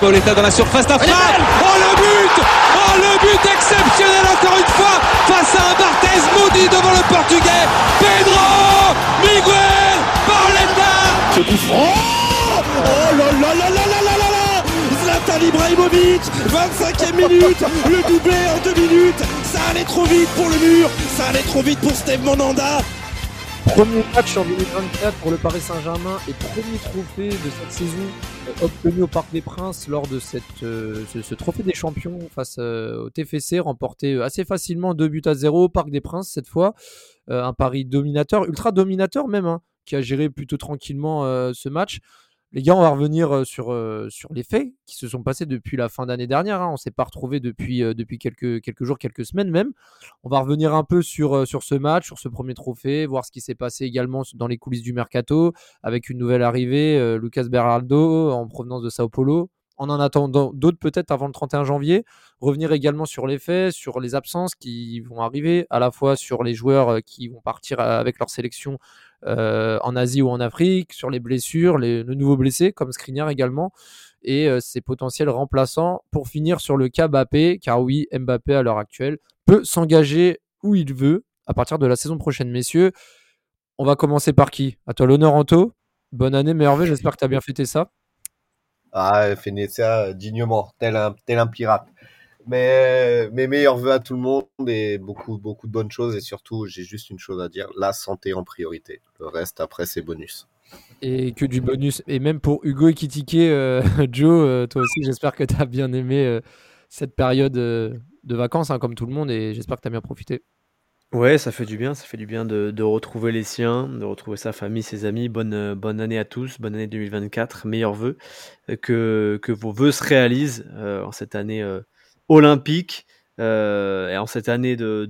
Pauletta dans la surface d'affaire. Oh le but Oh le but exceptionnel encore une fois face à un Barthez maudit devant le portugais. Pedro Miguel Pauletta Ce coup franc oh, oh là là là Zlatan Ibrahimovic 25e minute Le doublé en deux minutes Ça allait trop vite pour le mur Ça allait trop vite pour Steve Monanda Premier match en 2024 pour le Paris Saint-Germain et premier trophée de cette saison euh, obtenu au Parc des Princes lors de euh, ce, trophée des champions face euh, au TFC, remporté assez facilement 2 buts à 0 au Parc des Princes cette fois. Euh, un Paris dominateur, ultra dominateur même, hein, qui a géré plutôt tranquillement euh, ce match. Les gars, on va revenir euh, sur, euh, sur les faits qui se sont passés depuis la fin d'année dernière. hein. On s'est pas retrouvé depuis, euh, depuis quelques, quelques jours, quelques semaines même. On va revenir un peu sur, sur ce match, sur ce premier trophée, voir ce qui s'est passé également dans les coulisses du mercato, avec une nouvelle arrivée, Lucas Beraldo en provenance de Sao Paulo. En en attendant d'autres peut-être avant le 31 janvier. Revenir également sur les faits, sur les absences qui vont arriver, à la fois sur les joueurs euh, qui vont partir euh, avec leur sélection euh, en Asie ou en Afrique, sur les blessures, les, le nouveau blessé comme Skriniar également, et ses potentiels remplaçants pour finir sur le cas car oui, Mbappé à l'heure actuelle peut s'engager où il veut à partir de la saison prochaine, messieurs. On va commencer par qui? À toi l'honneur, Anto. Bonne année, Merveille, j'espère que tu as bien fêté ça. Ah, ça dignement, tel un, tel un pirate. Mais mes meilleurs voeux à tout le monde et beaucoup, beaucoup de bonnes choses. Et surtout, j'ai juste une chose à dire la santé en priorité. Le reste, après, c'est bonus. Et que du bonus. Et même pour Hugo et Kitike, euh, Joe, euh, toi aussi, j'espère que tu as bien aimé euh, cette période de vacances, hein, comme tout le monde, et j'espère que tu as bien profité. Ouais, ça fait du bien, ça fait du bien de, de retrouver les siens, de retrouver sa famille, ses amis. Bonne, euh, bonne année à tous, bonne année 2024, meilleurs vœux. Euh, Que, que vos vœux se réalisent euh, en cette année euh, olympique euh, et en cette année de-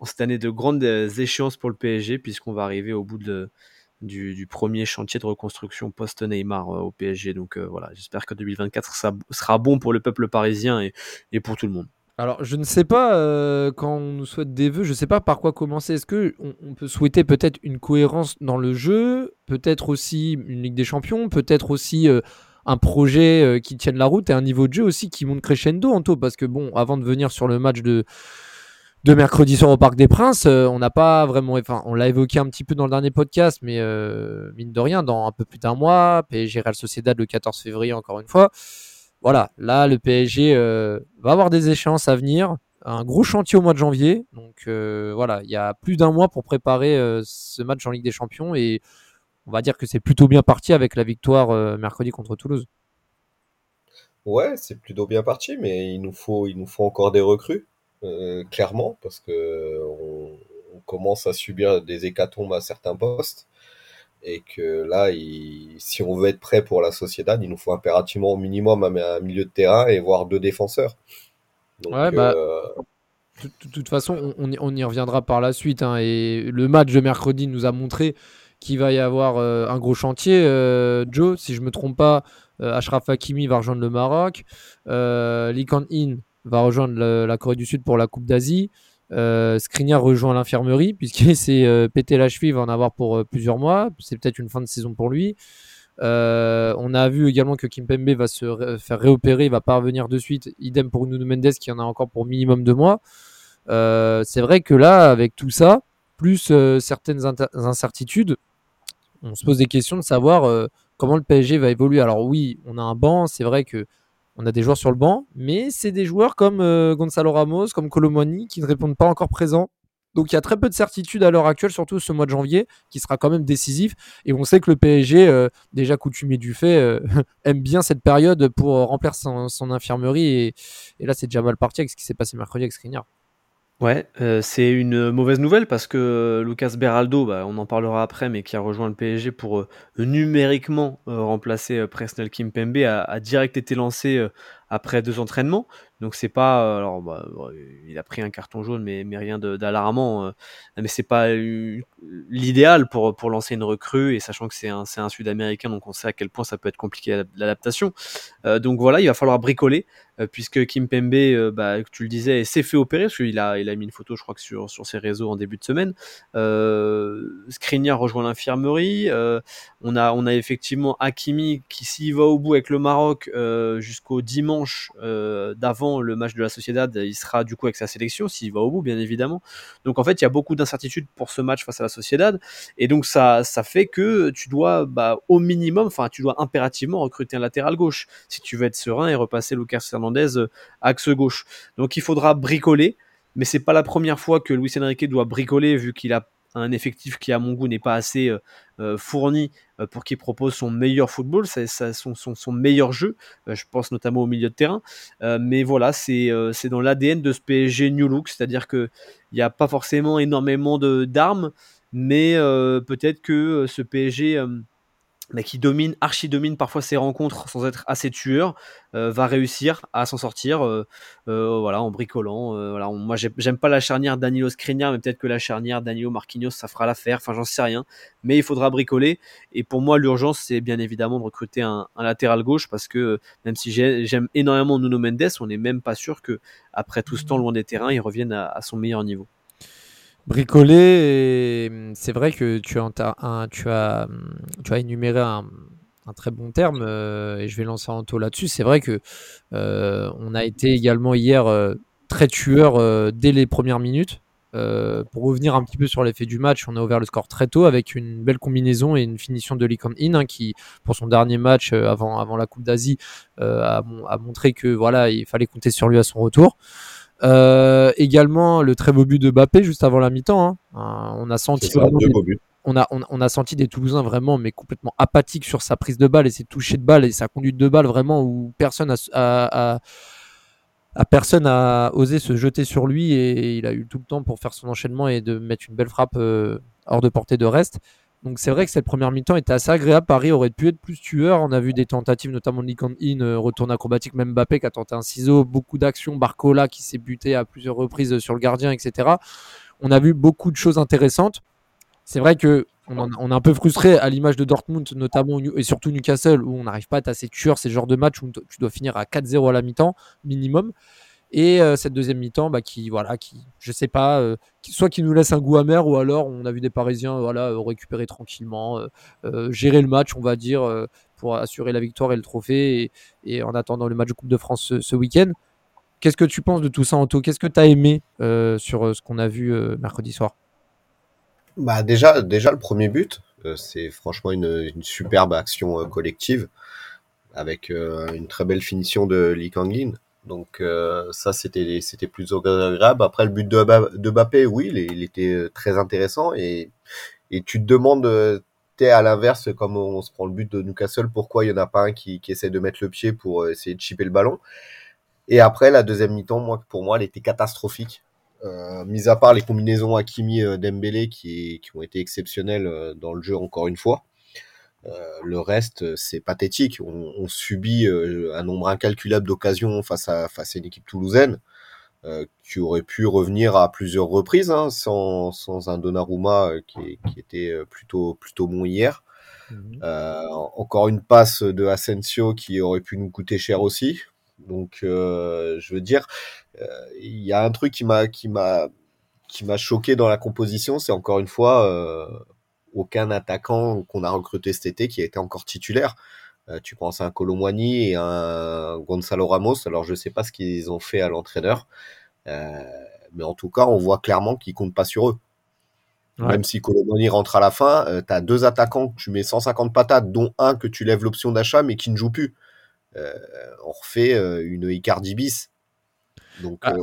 en cette année de grandes échéances pour le PSG, puisqu'on va arriver au bout de, du, du premier chantier de reconstruction post-Neymar au PSG. Donc euh, voilà, j'espère que 2024 sera, sera bon pour le peuple parisien et, et pour tout le monde. Alors, je ne sais pas, euh, quand on nous souhaite des vœux, je ne sais pas par quoi commencer. Est-ce que on, peut souhaiter peut-être une cohérence dans le jeu, peut-être aussi une Ligue des Champions, peut-être aussi euh, un projet euh, qui tienne la route et un niveau de jeu aussi qui monte crescendo, Anto? Parce que bon, avant de venir sur le match de, de mercredi soir au Parc des Princes, on n'a pas vraiment, enfin, on l'a évoqué un petit peu dans le dernier podcast, mais mine de rien, dans un peu plus d'un mois, PSG Real Sociedad le 14 février, encore une fois. Voilà, là, le PSG euh, va avoir des échéances à venir, un gros chantier au mois de janvier. Donc euh, voilà, il y a plus d'un mois pour préparer euh, ce match en Ligue des Champions et on va dire que c'est plutôt bien parti avec la victoire mercredi contre Toulouse. Ouais, c'est plutôt bien parti, mais il nous faut, encore des recrues, clairement, parce que on, on commence à subir des hécatombes à certains postes. Et que là, il- si on veut être prêt pour la Sociedad, il nous faut impérativement au minimum un, un milieu de terrain et voire deux défenseurs. Donc, Ouais, bah, euh, De de toute façon, on, on y, reviendra par la suite. hein, et le match de mercredi nous a montré qu'il va y avoir euh, un gros chantier. Euh, Joe, si je me trompe pas, Ashraf Hakimi va rejoindre le Maroc. Lee Kang-in va rejoindre le- la Corée du Sud pour la Coupe d'Asie. Euh, rejoint l'infirmerie puisqu'il s'est euh, pété la cheville, il va en avoir pour euh, plusieurs mois. C'est peut-être une fin de saison pour lui. Euh, on a vu également que Kimpembe va se faire réopérer, il va pas revenir de suite. Idem pour Nuno Mendes qui en a encore pour minimum deux mois. C'est vrai que là, avec tout ça, plus certaines incertitudes, on se pose des questions de savoir comment le PSG va évoluer. Alors oui, on a un banc, c'est vrai que on a des joueurs sur le banc, mais c'est des joueurs comme euh, Gonzalo Ramos, comme Colomani qui ne répondent pas encore présents. Donc il y a très peu de certitudes à l'heure actuelle, surtout ce mois de janvier, qui sera quand même décisif. Et on sait que le PSG, euh, déjà coutumier du fait, euh, aime bien cette période pour remplir son, infirmerie. Et, et là, c'est déjà mal parti avec ce qui s'est passé mercredi avec Skriniar. Ouais, euh, c'est une mauvaise nouvelle parce que Lucas Beraldo, bah, on en parlera après, mais qui a rejoint le PSG pour euh, numériquement euh, remplacer Presnel Kimpembe, a, a direct été lancé après deux entraînements. Donc c'est pas alors bah, il a pris un carton jaune mais, mais rien d'alarmant mais c'est pas l'idéal pour pour lancer une recrue et sachant que c'est un c'est un sud-américain donc on sait à quel point ça peut être compliqué l'adaptation. donc voilà, il va falloir bricoler euh, puisque Kim Pembe, euh, bah, tu le disais, s'est fait opérer, parce qu'il a, il a mis une photo, je crois, que sur, sur ses réseaux en début de semaine. Euh, Skriniar rejoint l'infirmerie. Euh, on, a, on a effectivement Hakimi qui, s'il va au bout avec le Maroc jusqu'au dimanche d'avant le match de la Sociedad, il sera du coup avec sa sélection, s'il va au bout, bien évidemment. Donc en fait, il y a beaucoup d'incertitudes pour ce match face à la Sociedad. Et donc ça, ça fait que tu dois, bah, au minimum, enfin, tu dois impérativement recruter un latéral gauche si tu veux être serein et repasser Lucas Fernandez euh, axe gauche. Donc il faudra bricoler, mais c'est pas la première fois que Luis Enrique doit bricoler vu qu'il a un effectif qui à mon goût n'est pas assez euh, euh, fourni pour qu'il propose son meilleur football, son, son, meilleur jeu, je pense notamment au milieu de terrain. mais voilà, c'est dans l'ADN de ce PSG New Look, c'est-à-dire qu'il n'y a pas forcément énormément d'armes, mais peut-être que ce PSG mais qui domine, archi domine parfois ses rencontres sans être assez tueur, euh, va réussir à s'en sortir, euh, euh, voilà, en bricolant. voilà, moi, j'aime pas la charnière Danilo Skriniar, mais peut-être que la charnière Danilo Marquinhos, ça fera l'affaire. Enfin, j'en sais rien, mais il faudra bricoler. Et pour moi, l'urgence, c'est bien évidemment de recruter un, latéral gauche, parce que même si j'aime énormément Nuno Mendes, on n'est même pas sûr que après tout ce temps loin des terrains, il revienne à son meilleur niveau bricoler. Hum, c'est vrai que tu as, un, tu as, hum, tu as énuméré un, très bon terme euh, et je vais lancer un taux là-dessus. C'est vrai que euh, on a été également hier euh, très tueur dès les premières minutes. pour revenir un petit peu sur l'effet du match, on a ouvert le score très tôt avec une belle combinaison et une finition de Lee In hein, qui, pour son dernier match avant, avant la Coupe d'Asie, a, a, montré que voilà, il fallait compter sur lui à son retour. Euh, également le très beau but de Bappé juste avant la mi-temps. Hein. Euh, on a senti des, on a, on, a senti des Toulousains vraiment mais complètement apathiques sur sa prise de balle et ses touchés de balle et sa conduite de balle vraiment où personne a, personne a osé se jeter sur lui et il a eu tout le temps pour faire son enchaînement et de mettre une belle frappe euh, hors de portée de reste. Donc c'est vrai que cette première mi-temps était assez agréable. Paris aurait pu être plus tueur. On a vu des tentatives, notamment de In, euh, retourne acrobatique, même Mbappé qui a tenté un ciseau, beaucoup d'actions, Barcola qui s'est buté à plusieurs reprises sur le gardien, etc. On a vu beaucoup de choses intéressantes. C'est vrai que on, est un peu frustré à l'image de Dortmund, notamment et surtout Newcastle, où on n'arrive pas à être assez tueur. C'est le genre de match où tu dois finir à 4-0 à la mi-temps minimum. Et euh, cette deuxième mi-temps, bah, qui, voilà, qui, je sais pas, euh, soit qui nous laisse un goût amer, ou alors on a vu des Parisiens voilà, euh, récupérer tranquillement, gérer le match, on va dire, pour assurer la victoire et le trophée, et, en attendant le match de Coupe de France ce, week-end. Qu'est-ce que tu penses de tout ça, Anto? Qu'est-ce que tu as aimé sur ce qu'on a vu mercredi soir? Bah déjà, déjà, le premier but, c'est franchement une, superbe action collective, avec une très belle finition de Lee Kang-lin. Donc euh, ça, c'était plutôt agréable. Après le but de, de oui, il, était euh, très intéressant et tu te demandes euh, t'es à l'inverse, comme on se prend le but de Newcastle, pourquoi il y en a pas un qui, qui essaie de mettre le pied pour essayer de chipper le ballon. Et après, la deuxième mi-temps, pour moi, elle était catastrophique. Mis à part les combinaisons Hakimi Dembélé qui, qui ont été exceptionnelles dans le jeu encore une fois. Euh, le reste, c'est pathétique. On, subit euh, un nombre incalculable d'occasions face à, face à une équipe toulousaine euh, qui aurait pu revenir à plusieurs reprises hein, sans, sans un Donnarumma qui, qui était plutôt, plutôt bon hier. Mhm. encore une passe de Asensio qui aurait pu nous coûter cher aussi. Donc, je veux dire, il y a un truc qui m'a qui m'a qui m'a choqué dans la composition, c'est encore une fois aucun attaquant qu'on a recruté cet été qui a été encore titulaire. Euh, tu penses à un Colomwani et un Gonzalo Ramos. Alors je sais pas ce qu'ils ont fait à l'entraîneur, euh, mais en tout cas on voit clairement qu'ils comptent pas sur eux. Même si Colomwani rentre à la fin, euh, tu as deux attaquants que tu mets 150 patates, dont un que tu lèves l'option d'achat mais qui ne joue plus. on refait une Icardi bis. Donc ah.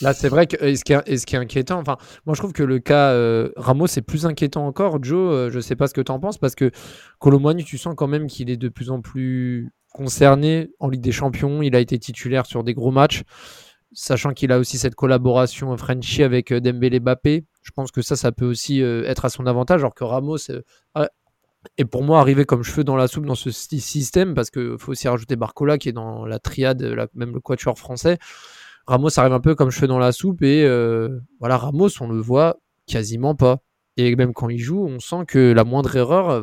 Là, c'est vrai que ce, qui est, est inquiétant, enfin, moi je trouve que le cas euh, Ramos est plus inquiétant encore. Joe, euh, je sais pas ce que tu en penses, parce que Colomboigny, tu sens quand même qu'il est de plus en plus concerné en Ligue des Champions. Il a été titulaire sur des gros matchs, sachant qu'il a aussi cette collaboration Frenchy avec euh, Dembélé Bappé. Je pense que ça, ça peut aussi être à son avantage, alors que Ramos, Et pour moi, arriver comme cheveux dans la soupe dans ce système, parce qu'il faut aussi rajouter Barcola qui est dans la triade, même le quatuor français. Ramos arrive un peu comme cheveux dans la soupe et euh, voilà, Ramos, on le voit quasiment pas. Et même quand il joue, on sent que la moindre erreur,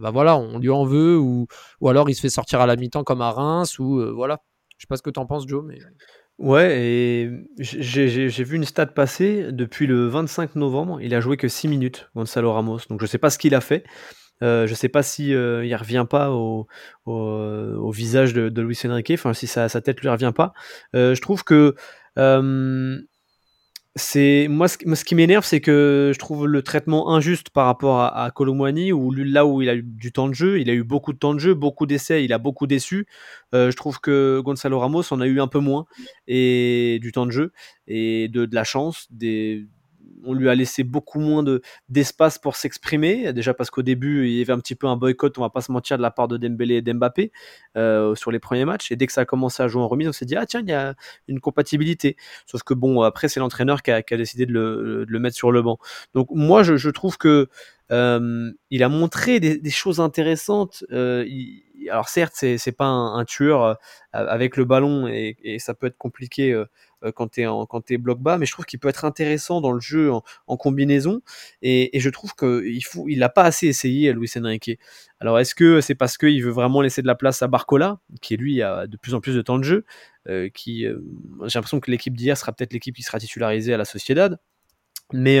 bah, voilà, on lui en veut ou, ou alors il se fait sortir à la mi-temps comme à Reims ou euh, voilà. Je sais pas ce que tu en penses, Joe, mais. Ouais, et j'ai vu une stat passer depuis le 25 novembre. Il a joué que 6 minutes, Gonzalo Ramos. Donc je sais pas ce qu'il a fait. Euh, je sais pas si euh, il revient pas au, visage de, Luis Enrique, enfin si sa, sa, tête lui revient pas. Euh, je trouve que c'est moi ce, qui m'énerve, c'est que je trouve le traitement injuste par rapport à, à Colomwani, où là où il a eu du temps de jeu, il a eu beaucoup de temps de jeu, beaucoup d'essais, il a beaucoup déçu. Euh, je trouve que Gonzalo Ramos en a eu un peu moins et du temps de jeu et de, de la chance, des, on lui a laissé beaucoup moins de, d'espace pour s'exprimer. Déjà parce qu'au début, il y avait un petit peu un boycott, on va pas se mentir, de la part de Dembélé et d'Mbappé euh, sur les premiers matchs. Et dès que ça a commencé à jouer en remise, on s'est dit, ah tiens, il y a une compatibilité. Sauf que bon, après, c'est l'entraîneur qui a, décidé de le, mettre sur le banc. Donc moi, je, trouve que euh, il a montré des, choses intéressantes. Euh, alors certes, c'est, c'est pas un, tueur avec le ballon et, ça peut être compliqué quand tu es, quand bloc bas, mais je trouve qu'il peut être intéressant dans le jeu en, combinaison. Et, je trouve qu'il faut, il n'a pas assez essayé à Luis Enrique. Alors est-ce que c'est parce qu'il veut vraiment laisser de la place à Barcola, qui lui a de plus en plus de temps de jeu, euh, qui euh, j'ai l'impression que l'équipe d'hier sera peut-être l'équipe qui sera titularisée à la Sociedad, mais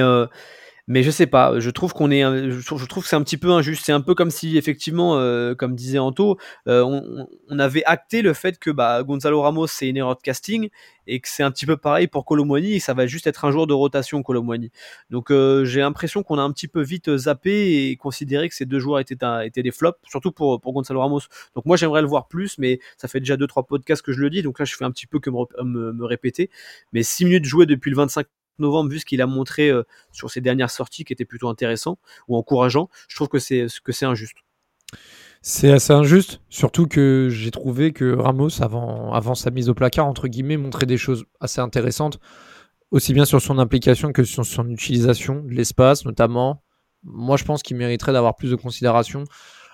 mais je sais pas, je trouve qu'on est, je trouve, que c'est un petit peu injuste. C'est un peu comme si effectivement, euh, comme disait Anto, euh, on, avait acté le fait que bah, Gonzalo Ramos c'est une erreur de casting et que c'est un petit peu pareil pour Colomwani et ça va juste être un jour de rotation Colomwani. Donc euh, j'ai l'impression qu'on a un petit peu vite zappé et considéré que ces deux joueurs étaient, étaient des flops, surtout pour, pour Gonzalo Ramos. Donc moi j'aimerais le voir plus, mais ça fait déjà deux trois podcasts que je le dis, donc là je fais un petit peu que me, me, me répéter. Mais 6 minutes jouées depuis le 25 novembre, vu ce qu'il a montré euh, sur ses dernières sorties, qui étaient plutôt intéressant ou encourageant, je trouve que c'est que c'est injuste. C'est assez injuste, surtout que j'ai trouvé que Ramos, avant, avant sa mise au placard, entre guillemets, montrait des choses assez intéressantes, aussi bien sur son implication que sur son utilisation de l'espace, notamment. Moi, je pense qu'il mériterait d'avoir plus de considération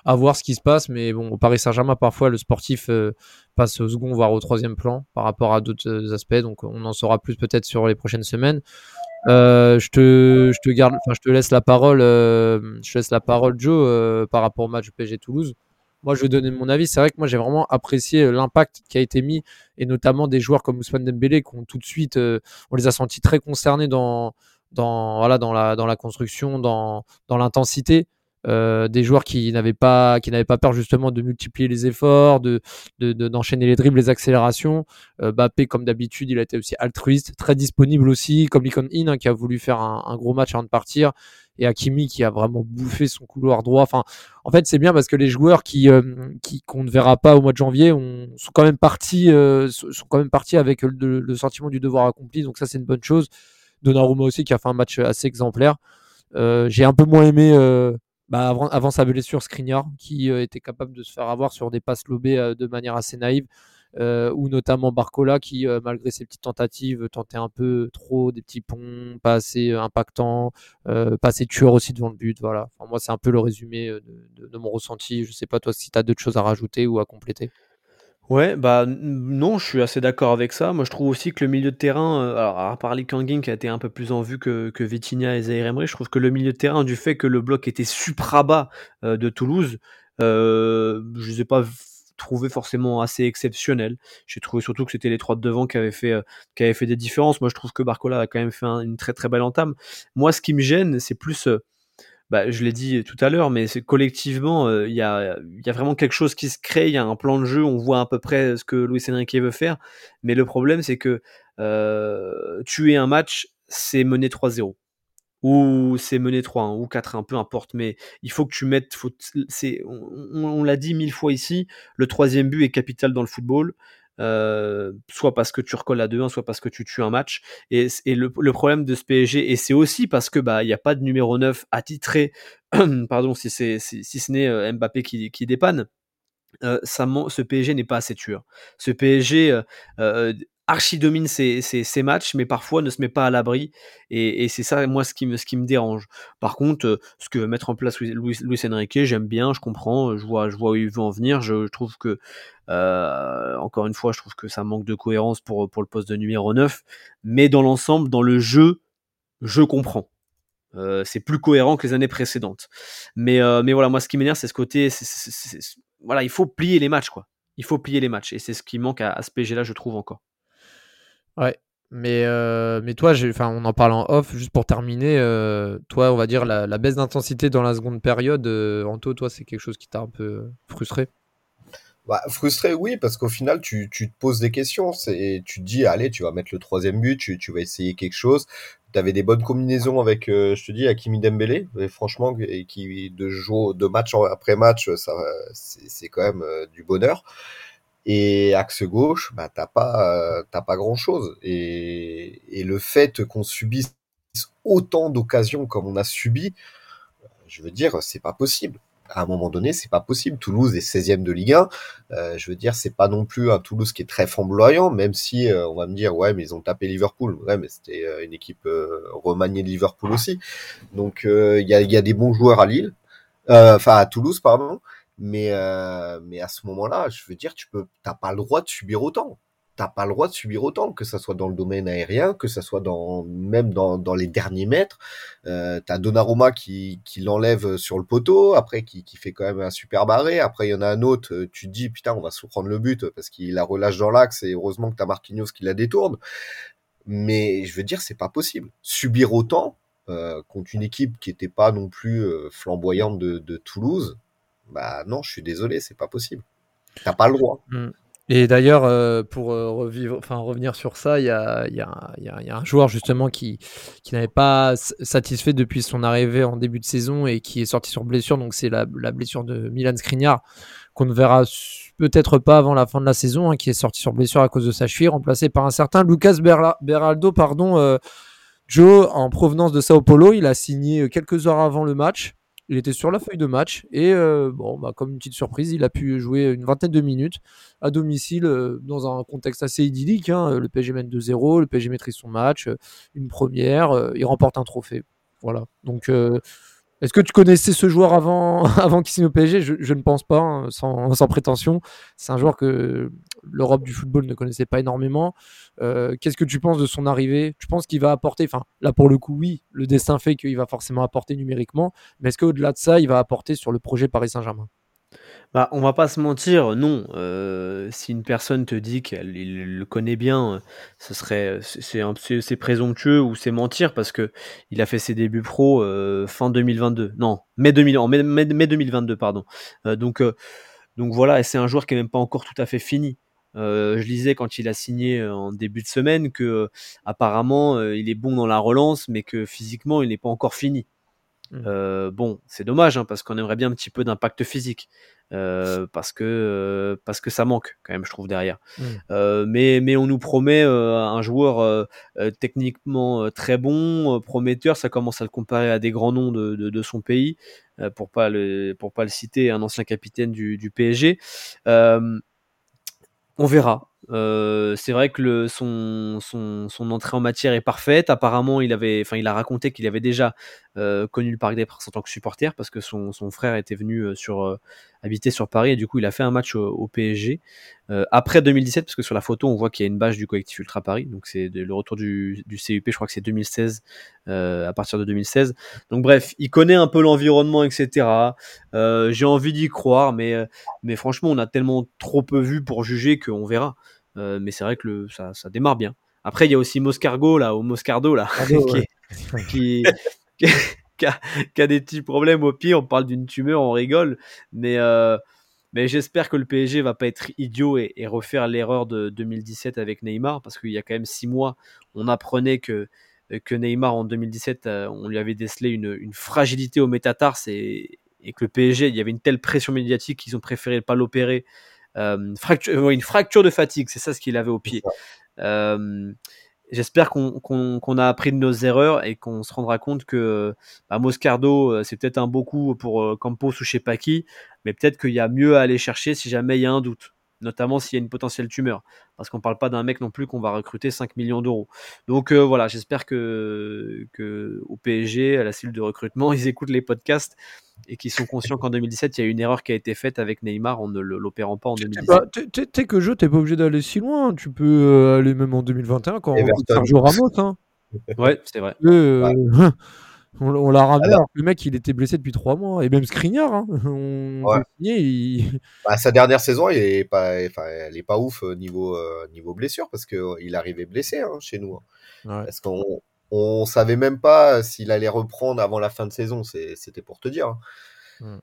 à voir ce qui se passe. Mais bon, au Paris Saint-Germain, parfois, le sportif euh, passe au second, voire au troisième plan par rapport à d'autres euh, aspects. Donc, on en saura plus peut-être sur les prochaines semaines. Euh, je te, je te garde, enfin, je te laisse la parole, je laisse la parole, Joe, par rapport au match PSG Toulouse. Moi, je vais donner mon avis. C'est vrai que moi, j'ai vraiment apprécié l'impact qui a été mis, et notamment des joueurs comme Ousmane Dembélé, qui ont tout de suite, on les a sentis très concernés dans, dans, voilà, dans la, dans la construction, dans, dans l'intensité. Euh, des joueurs qui n'avaient pas qui n'avaient pas peur justement de multiplier les efforts, de d'enchaîner les dribbles, les accélérations. Euh, Bappé, comme d'habitude, il a été aussi altruiste, très disponible aussi, comme Licon In hein, qui a voulu faire un, gros match avant de partir, et Hakimi qui a vraiment bouffé son couloir droit. Enfin, en fait, c'est bien parce que les joueurs qui euh, qui qu'on ne verra pas au mois de janvier on, sont quand même partis sont quand même partis avec le, le, sentiment du devoir accompli. Donc ça, c'est une bonne chose. Donnarumma aussi qui a fait un match assez exemplaire. J'ai un peu moins aimé bah, avant, sa blessure, Skriniar, qui euh, était capable de se faire avoir sur des passes lobées euh, de manière assez naïve, euh, ou notamment Barcola, qui, malgré ses petites tentatives, tentait un peu trop des petits ponts, pas assez impactants, pas assez tueur aussi devant le but. Voilà. moi, c'est un peu le résumé de, de mon ressenti. Je sais pas, toi, si tu as d'autres choses à rajouter ou à compléter. Ouais, bah non, je suis assez d'accord avec ça. Moi, je trouve aussi que le milieu de terrain, euh, alors à part Lee Kangin qui a été un peu plus en vue que, que Vitinha et Zaire Emery, je trouve que le milieu de terrain, du fait que le bloc était supra bas euh, de Toulouse, euh, je ne les ai pas trouvé forcément assez exceptionnel. J'ai trouvé surtout que c'était les trois de devant qui avaient fait, qui avaient fait des différences. Moi, je trouve que Barcola a quand même fait une très très belle entame. Moi, ce qui me gêne, c'est plus bah, je l'ai dit tout à l'heure, mais collectivement, euh, il y, a, vraiment quelque chose qui se crée, il y a un plan de jeu, on voit à peu près ce que Luis Enrique veut faire, mais le problème c'est que euh, tuer un match, c'est mener 3-0 ou c'est mener 3-1 ou 4-1, peu importe, mais il faut que tu mettes, on l'a dit mille fois ici, le troisième but est capital dans le football. Euh, soit parce que tu recolles à 2-1, soit parce que tu tues un match. Et, le, problème de ce PSG, et c'est aussi parce que bah il n'y a pas de numéro 9 attitré, pardon, si, c'est, si, ce n'est euh, Mbappé qui, dépanne. Euh, ce PSG n'est pas assez tueur. Ce PSG archi domine ses, matchs, mais parfois ne se met pas à l'abri. Et, c'est ça, moi, ce qui, me, ce qui me dérange. Par contre, euh, ce que mettre en place Luis, Enrique, j'aime bien, je comprends, je vois, je vois où il veut en venir. Je, trouve que, euh, encore une fois, je trouve que ça manque de cohérence pour, pour le poste de numéro 9. Mais dans l'ensemble, dans le jeu, je comprends. Euh, c'est plus cohérent que les années précédentes. Mais, mais voilà, moi, ce qui m'énerve, c'est ce côté. voilà, il faut plier les matchs, quoi. Il faut plier les matchs. Et c'est ce qui manque à, à ce PG-là, je trouve encore. Ouais. Mais, euh, mais toi, enfin, on en parle en off, juste pour terminer, euh, toi, on va dire la, baisse d'intensité dans la seconde période, euh, Anto, toi, c'est quelque chose qui t'a un peu frustré? Bah, Frustré, oui, parce qu'au final, tu, te poses des questions, et tu te dis, allez, tu vas mettre le troisième but, tu, vas essayer quelque chose. Tu avais des bonnes combinaisons avec, je te dis, Hakimi Dembélé, et franchement, et qui de de match après match, c'est quand même du bonheur. Et axe gauche, bah, t'as pas, euh, t'as pas grand chose. Et, et le fait qu'on subisse autant d'occasions comme on a subi, je veux dire, c'est pas possible. À un moment donné, c'est pas possible. Toulouse est 16e de Ligue 1. Euh, je veux dire, c'est pas non plus un Toulouse qui est très flamboyant, même si euh, on va me dire, ouais, mais ils ont tapé Liverpool. Ouais, mais c'était euh, une équipe remaniée de Liverpool aussi. Donc, il y a, y, a, des bons joueurs à Lille, enfin à Toulouse, pardon. Mais, euh, mais à ce moment-là, je veux dire, tu peux, t'as pas le droit de subir autant. T'as pas le droit de subir autant, que ça soit dans le domaine aérien, que ça soit dans même dans, dans les derniers mètres. Euh, t'as Donnarumma qui, qui l'enlève sur le poteau, après qui, qui fait quand même un super barré. Après, il y en a un autre, euh, tu te dis putain, on va se prendre le but parce qu'il la relâche dans l'axe et heureusement que t'as Marquinhos qui la détourne. Mais je veux dire, c'est pas possible. Subir autant euh, contre une équipe qui était pas non plus flamboyante de Toulouse, bah non, je suis désolé, c'est pas possible. T'as pas le droit. Mm. Et d'ailleurs, euh, pour euh, revivre, revenir sur ça, il y a, y, y a, un joueur justement qui, qui n'avait pas satisfait depuis son arrivée en début de saison et qui est sorti sur blessure. Donc c'est la, la, blessure de Milan Skriniar qu'on ne verra peut-être pas avant la fin de la saison, hein, qui est sorti sur blessure à cause de sa cheville, remplacé par un certain Lucas Beraldo, pardon, euh, Joe en provenance de Sao Paulo. Il a signé quelques heures avant le match. Il était sur la feuille de match et euh, bah, comme une petite surprise, il a pu jouer une vingtaine de minutes à domicile euh, dans un contexte assez idyllique. Hein. Le PSG mène 2-0, le PSG maîtrise son match, euh, une première, il remporte un trophée. Voilà. Donc est-ce que tu connaissais ce joueur avant, avant qu'il signe au PSG je, ne pense pas, hein, sans, prétention. C'est un joueur que l'Europe du football ne connaissait pas énormément. Euh, qu'est-ce que tu penses de son arrivée? Tu penses qu'il va apporter, enfin là pour le coup oui, le destin fait qu'il va forcément apporter numériquement, mais est-ce qu'au-delà de ça, il va apporter sur le projet Paris Saint-Germain? Bah, on va pas se mentir, non. Euh, si une personne te dit qu'elle le connaît bien, ce serait c'est présomptueux ou c'est mentir parce que il a fait ses débuts pro euh, fin 2022. Non, mai, 2000, mai, mai, 2022 pardon. Euh, donc donc voilà, c'est un joueur qui est même pas encore tout à fait fini. je lisais quand il a signé en début de semaine que apparemment il est bon dans la relance, mais que physiquement il n'est pas encore fini. Mmh. bon, c'est dommage hein, parce qu'on aimerait bien un petit peu d'impact physique. Euh, parce que euh, parce que ça manque quand même je trouve derrière mmh. euh, mais mais on nous promet un joueur techniquement très bon prometteur ça commence à le comparer à des grands noms de, de, de son pays pour pas le pour pas le citer un ancien capitaine du, du PSG on verra euh, c'est vrai que le, son, son, son, entrée en matière est parfaite. Apparemment, il avait, enfin, il a raconté qu'il avait déjà euh, connu le Parc des Princes en tant que supporter parce que son, son frère était venu euh, sur euh, habiter sur Paris et du coup, il a fait un match au, au PSG après 2017 parce que sur la photo, on voit qu'il y a une bâche du collectif Ultra Paris. Donc c'est le retour du, du, CUP. Je crois que c'est 2016 à partir de 2016. Donc bref, il connaît un peu l'environnement, etc. J'ai envie d'y croire, mais mais franchement, on a tellement trop peu vu pour juger qu'on verra. Mais c'est vrai que le, ça, ça, démarre bien. Après, il y a aussi Moscargo, là, au Moscardo, là, qui, qui, qui, a, qui, a, des petits problèmes au pied. On parle d'une tumeur, on rigole. Mais, euh, mais j'espère que le PSG va pas être idiot et, et refaire l'erreur de 2017 avec Neymar, parce qu'il y a quand même six mois, on apprenait que, que Neymar, en 2017, euh, on lui avait décelé une, une fragilité au métatarse et, et que le PSG, il y avait une telle pression médiatique qu'ils ont préféré pas l'opérer euh, fracture, une fracture de fatigue, c'est ça ce qu'il avait au pied. Euh, j'espère qu'on a appris de nos erreurs et qu'on se rendra compte que bah, Moscardo, euh, c'est peut-être un beau coup pour Campos ou chez Paki, mais peut-être qu'il y a mieux à aller chercher si jamais il y a un doute. notamment s'il y a une potentielle tumeur. Parce qu'on ne parle pas d'un mec non plus qu'on va recruter 5 millions d'euros. Donc euh, voilà, j'espère que, que au PSG, à la cellule de recrutement, ils écoutent les podcasts et qu'ils sont conscients qu'en 2017, il y a une erreur qui a été faite avec Neymar en ne l'opérant pas en 2017. Bah, T'es que je, t'es pas obligé d'aller si loin. Tu peux euh, aller même en 2021 quand on Sergio Ramos. Hein. Ouais, c'est vrai. Euh, on, l'a ramené alors le mec il était blessé depuis trois mois et même Skriniar. Hein, on... il... bah, sa dernière saison, il est pas, enfin, elle est pas ouf euh, niveau euh, niveau blessure parce que euh, il arrivait blessé hein, chez nous. Hein. Ouais. Parce qu'on on savait même pas s'il allait reprendre avant la fin de saison. C'était pour te dire. Mmh.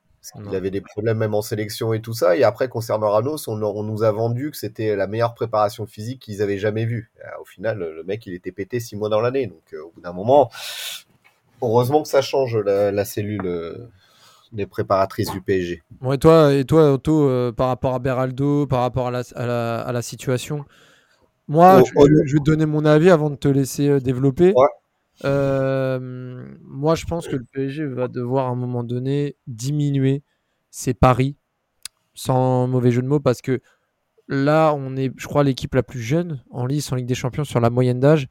Il avait des problèmes même en sélection et tout ça. Et après, concernant Ranos, on, on nous a vendu que c'était la meilleure préparation physique qu'ils avaient jamais vue. Au final, le mec, il était pété six mois dans l'année. Donc, au bout d'un moment, heureusement que ça change la, cellule euh, des préparatrices du PSG. et toi, et toi Otto, euh, par rapport à Beraldo, par rapport à la, à la, situation, moi, je, vais te donner mon avis avant de te laisser euh, moi, je pense que le PSG va devoir à un moment donné diminuer ses paris, sans mauvais jeu de mots, parce que là, on est, je crois, l'équipe la plus jeune en lice en Ligue des Champions sur la moyenne d'âge.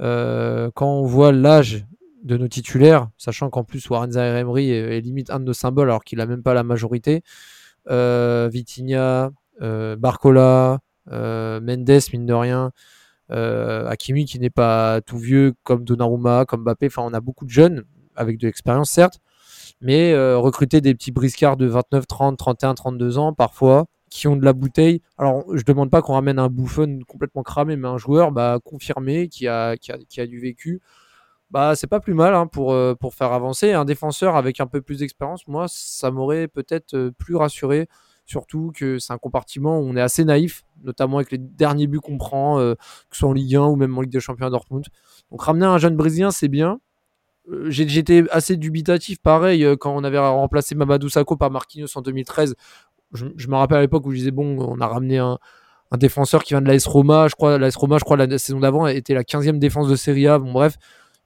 quand on voit l'âge de nos titulaires, sachant qu'en plus Warren Zaire Emery est, limite un de nos symboles alors qu'il a même pas la majorité. Euh, Vitinha, euh, Barcola, euh, Mendes, mine de rien, Hakimi qui n'est pas tout vieux comme Donnarumma, comme Mbappé. Enfin, on a beaucoup de jeunes avec de l'expérience, certes, mais recruter des petits briscards de 29, 30, 31, 32 ans parfois qui ont de la bouteille. Alors, je demande pas qu'on ramène un bouffon complètement cramé, mais un joueur bah, confirmé qui a, qui a, qui a du vécu bah c'est pas plus mal hein, pour, euh, pour faire avancer. Un défenseur avec un peu plus d'expérience, moi, ça m'aurait peut-être euh, plus rassuré. Surtout que c'est un compartiment où on est assez naïf, notamment avec les derniers buts qu'on prend, euh, que ce soit en Ligue 1 ou même en Ligue des Champions à Dortmund. Donc ramener un jeune Brésilien, c'est bien. J'étais assez dubitatif, pareil, quand on avait remplacé Mamadou Sakho par Marquinhos en 2013. Je, me rappelle à l'époque où je disais, bon, on a ramené un, défenseur qui vient de l'AS Roma. Je crois, l'AS Roma, je crois, la saison d'avant était la 15e défense de Serie A. Bon, bref.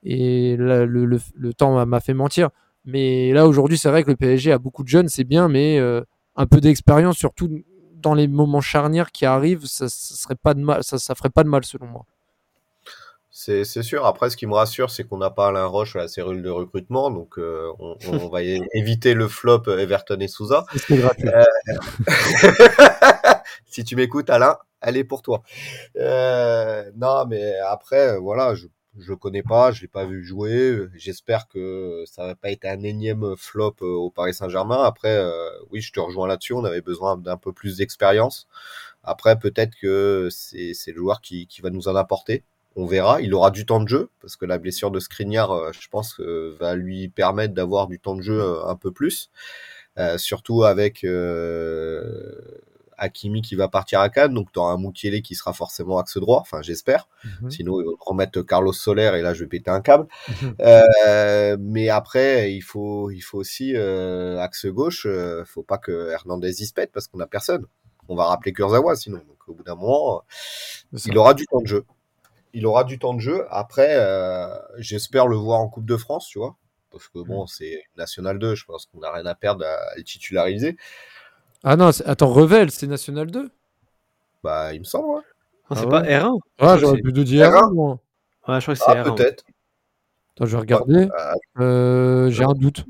Et le, temps m'a fait mentir. Mais là, aujourd'hui, c'est vrai que le PSG a beaucoup de jeunes, c'est bien, mais euh, un peu d'expérience, surtout dans les moments charnières qui arrivent, ça, ça serait pas de mal, ça, ça ferait pas de mal selon moi. C'est sûr. Après, ce qui me rassure, c'est qu'on n'a pas Alain Roche à la cellule de recrutement, donc euh, on, on, va éviter le flop Everton et Souza. Euh... si tu m'écoutes, Alain, elle est pour toi. Euh, non, mais après, voilà, je je connais pas, je l'ai pas vu jouer. J'espère que ça va pas être un énième flop euh, au Paris Saint-Germain. Après, euh, oui, je te rejoins là-dessus. On avait besoin d'un peu plus d'expérience. Après, peut-être que c'est le joueur qui, qui va nous en apporter. On verra. Il aura du temps de jeu parce que la blessure de Skriniar, euh, je pense, va lui permettre d'avoir du temps de jeu un peu plus. surtout avec Hakimi qui va partir à Cannes, donc tu auras un Moutielé qui sera forcément axe droit, enfin j'espère. Mhm. Sinon, ils vont remettre Carlos Soler et là je vais péter un câble. Mhm. Euh, mais après, il faut, il faut aussi euh, axe gauche, euh, faut pas que Hernandez y se pète parce qu'on a personne. On va rappeler Kurzawa sinon. Donc au bout d'un moment, il aura du temps de jeu. Il aura du temps de jeu. Après, j'espère le voir en Coupe de France, tu vois. Parce que bon, mhm. c'est National 2, je pense qu'on n'a rien à perdre à le titulariser. Ah non, attends, Revel, c'est National 2 Bah, il me semble, ouais. Ah, c'est pas R1 Ah, j'aurais pu te dire R1, moi. Ouais, je crois que c'est ah, R1. peut-être. Attends, je vais regarder. Ah, euh, J'ai un doute.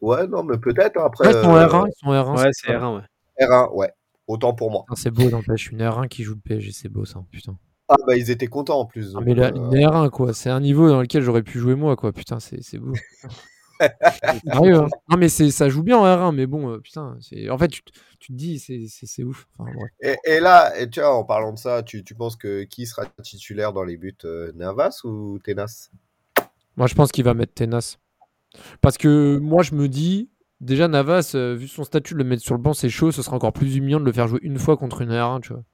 Ouais, non, mais peut-être. Après, ouais, ils sont R1. Ils sont R1 ouais, c'est R1, ouais. R1, ouais. Autant pour moi. C'est beau, n'empêche. Une R1 qui joue le PSG, c'est beau, ça. Putain. Ah, bah, ils étaient contents en plus. Ah, mais la, une R1, quoi. C'est un niveau dans lequel j'aurais pu jouer moi, quoi. Putain, c'est beau. Hein. Non, mais ça joue bien en R1, mais bon, euh, putain, en fait, tu, tu te dis, c'est ouf. et, là, et, tu vois, en parlant de ça, tu, tu, penses que qui sera titulaire dans les buts, euh, Navas ou Tenas? Moi, je pense qu'il va mettre Tenas. Parce que moi, je me dis, déjà, Navas, euh, vu son statut, de le mettre sur le banc, c'est chaud, ce sera encore plus humiliant de le faire jouer une fois contre une R1, tu vois.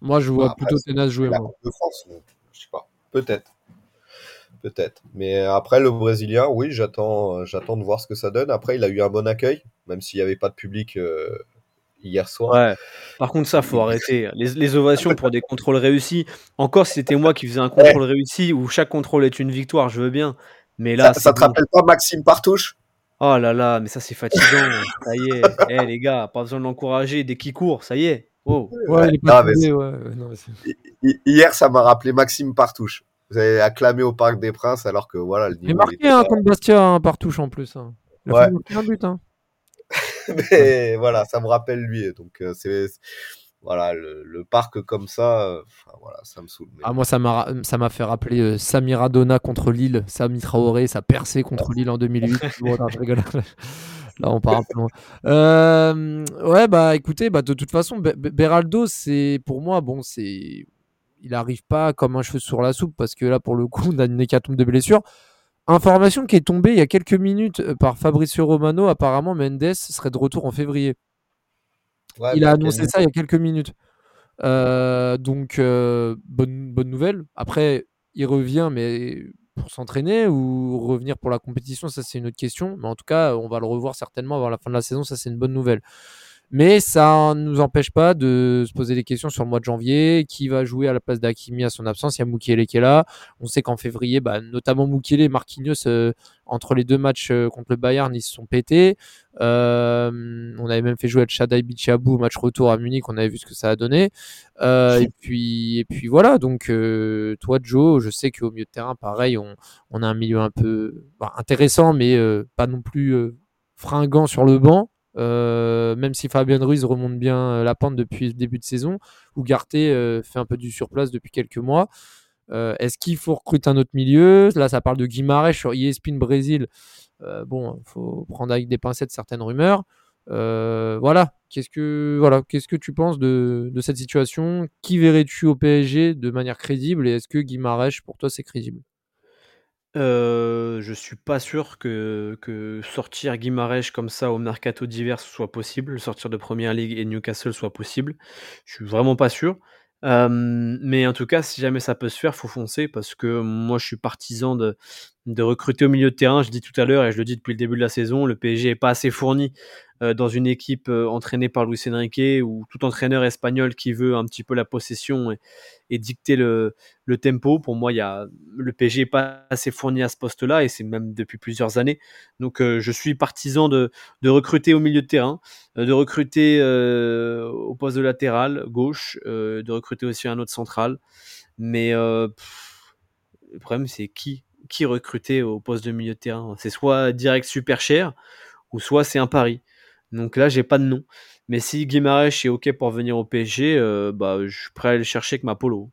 Moi, je vois plutôt Tenas jouer. Moi. De France, je sais pas. Peut-être peut-être. Mais après, le Brésilien, oui, j'attends, euh, j'attends de voir ce que ça donne. Après, il a eu un bon accueil, même s'il n'y avait pas de public euh, hier soir. Ouais. Par contre, ça, faut arrêter. Les, ovations pour des contrôles réussis. Encore, si c'était moi qui faisais un contrôle réussi où chaque contrôle est une victoire, je veux bien. Mais là, ça, te rappelle pas Maxime Partouche? Oh là là, mais ça c'est fatigant. ça y est. Eh les gars, pas besoin de l'encourager dès qu'il court, ça y est. Oh. Ouais, ouais. Non, mais Hier, ça m'a rappelé Maxime Partouche. Vous avez acclamé au Parc des Princes alors que voilà, le il est niveau. marqué était hein, contre Bastia hein, par touche en plus. hein. Il a Ouais. fait un but. Hein. Mais voilà, ça me rappelle lui. Donc euh, c'est voilà le, le parc comme ça. euh, voilà, ça me saoule. Mais Ah, moi, ça m'a ça m'a fait rappeler euh, Samira Donna contre Lille, Sami Traoré, sa percée contre Lille en 2008. Bon, non, je rigole. Là, on part un peu loin. Euh, ouais, bah écoutez, bah, de toute façon, Be- Be- Beraldo, c'est pour moi, bon, c'est. Il arrive pas comme un cheveu sur la soupe parce que là, pour le coup, on a une hécatombe de blessures. Information qui est tombée il y a quelques minutes euh, par Fabrizio Romano. Apparemment, Mendes serait de retour en février. Ouais, Il a bah, annoncé ça il y a quelques minutes. Euh, donc, euh, bonne, bonne nouvelle. Après, il revient, mais pour s'entraîner ou revenir pour la compétition, ça c'est une autre question. Mais en tout cas, on va le revoir certainement avant la fin de la saison, ça c'est une bonne nouvelle. Mais ça ne nous empêche pas de se poser des questions sur le mois de janvier. Qui va jouer à la place d'Akimi à son absence? Il y a Mukiele qui est là. On sait qu'en février, bah, notamment Mukiele et Marquinhos, euh, entre les deux matchs euh, contre le Bayern, ils se sont pétés. Euh, on avait même fait jouer Chadai Bichabou au match retour à Munich, on avait vu ce que ça a donné. Euh, et puis et puis voilà, donc toi Joe, je sais qu'au milieu de terrain, pareil, on, a un milieu un peu bah, intéressant, mais pas non plus fringant sur le banc. Euh, même si Fabien Ruiz remonte bien euh, la pente depuis le début de saison, ou Garté euh, fait un peu du surplace depuis quelques mois. Est-ce qu'il faut recruter un autre milieu? Là, ça parle de Guimarães sur ESPN Brésil. Bon, il faut prendre avec des pincettes certaines rumeurs. Voilà. Qu'est-ce que voilà, qu'est-ce que tu penses de, de cette situation? Qui verrais-tu au PSG de manière crédible? Et est-ce que Guimarães pour toi c'est crédible? Euh, je suis pas sûr que, sortir Guimarães comme ça au mercato d'hiver soit possible, sortir de Première Ligue et Newcastle soit possible. Je suis vraiment pas sûr. Euh, mais en tout cas, si jamais ça peut se faire, faut foncer parce que moi, je suis partisan de, recruter au milieu de terrain. Je dis tout à l'heure et je le dis depuis le début de la saison, le PSG est pas assez fourni dans une équipe euh, entraînée par Luis Enrique ou tout entraîneur espagnol qui veut un petit peu la possession et, dicter le, tempo. Pour moi, y a, le PSG n'est pas assez fourni à ce poste-là et c'est même depuis plusieurs années. Donc, euh, je suis partisan de, recruter au milieu de terrain, euh, de recruter euh, au poste de latéral gauche, euh, de recruter aussi un autre central. Mais euh, le problème, c'est qui qui recruter au poste de milieu de terrain? C'est soit direct super cher ou soit c'est un pari. Donc là, j'ai pas de nom. Mais si Guimarães est OK pour venir au PSG, euh, bah, je suis prêt à aller le chercher avec ma polo.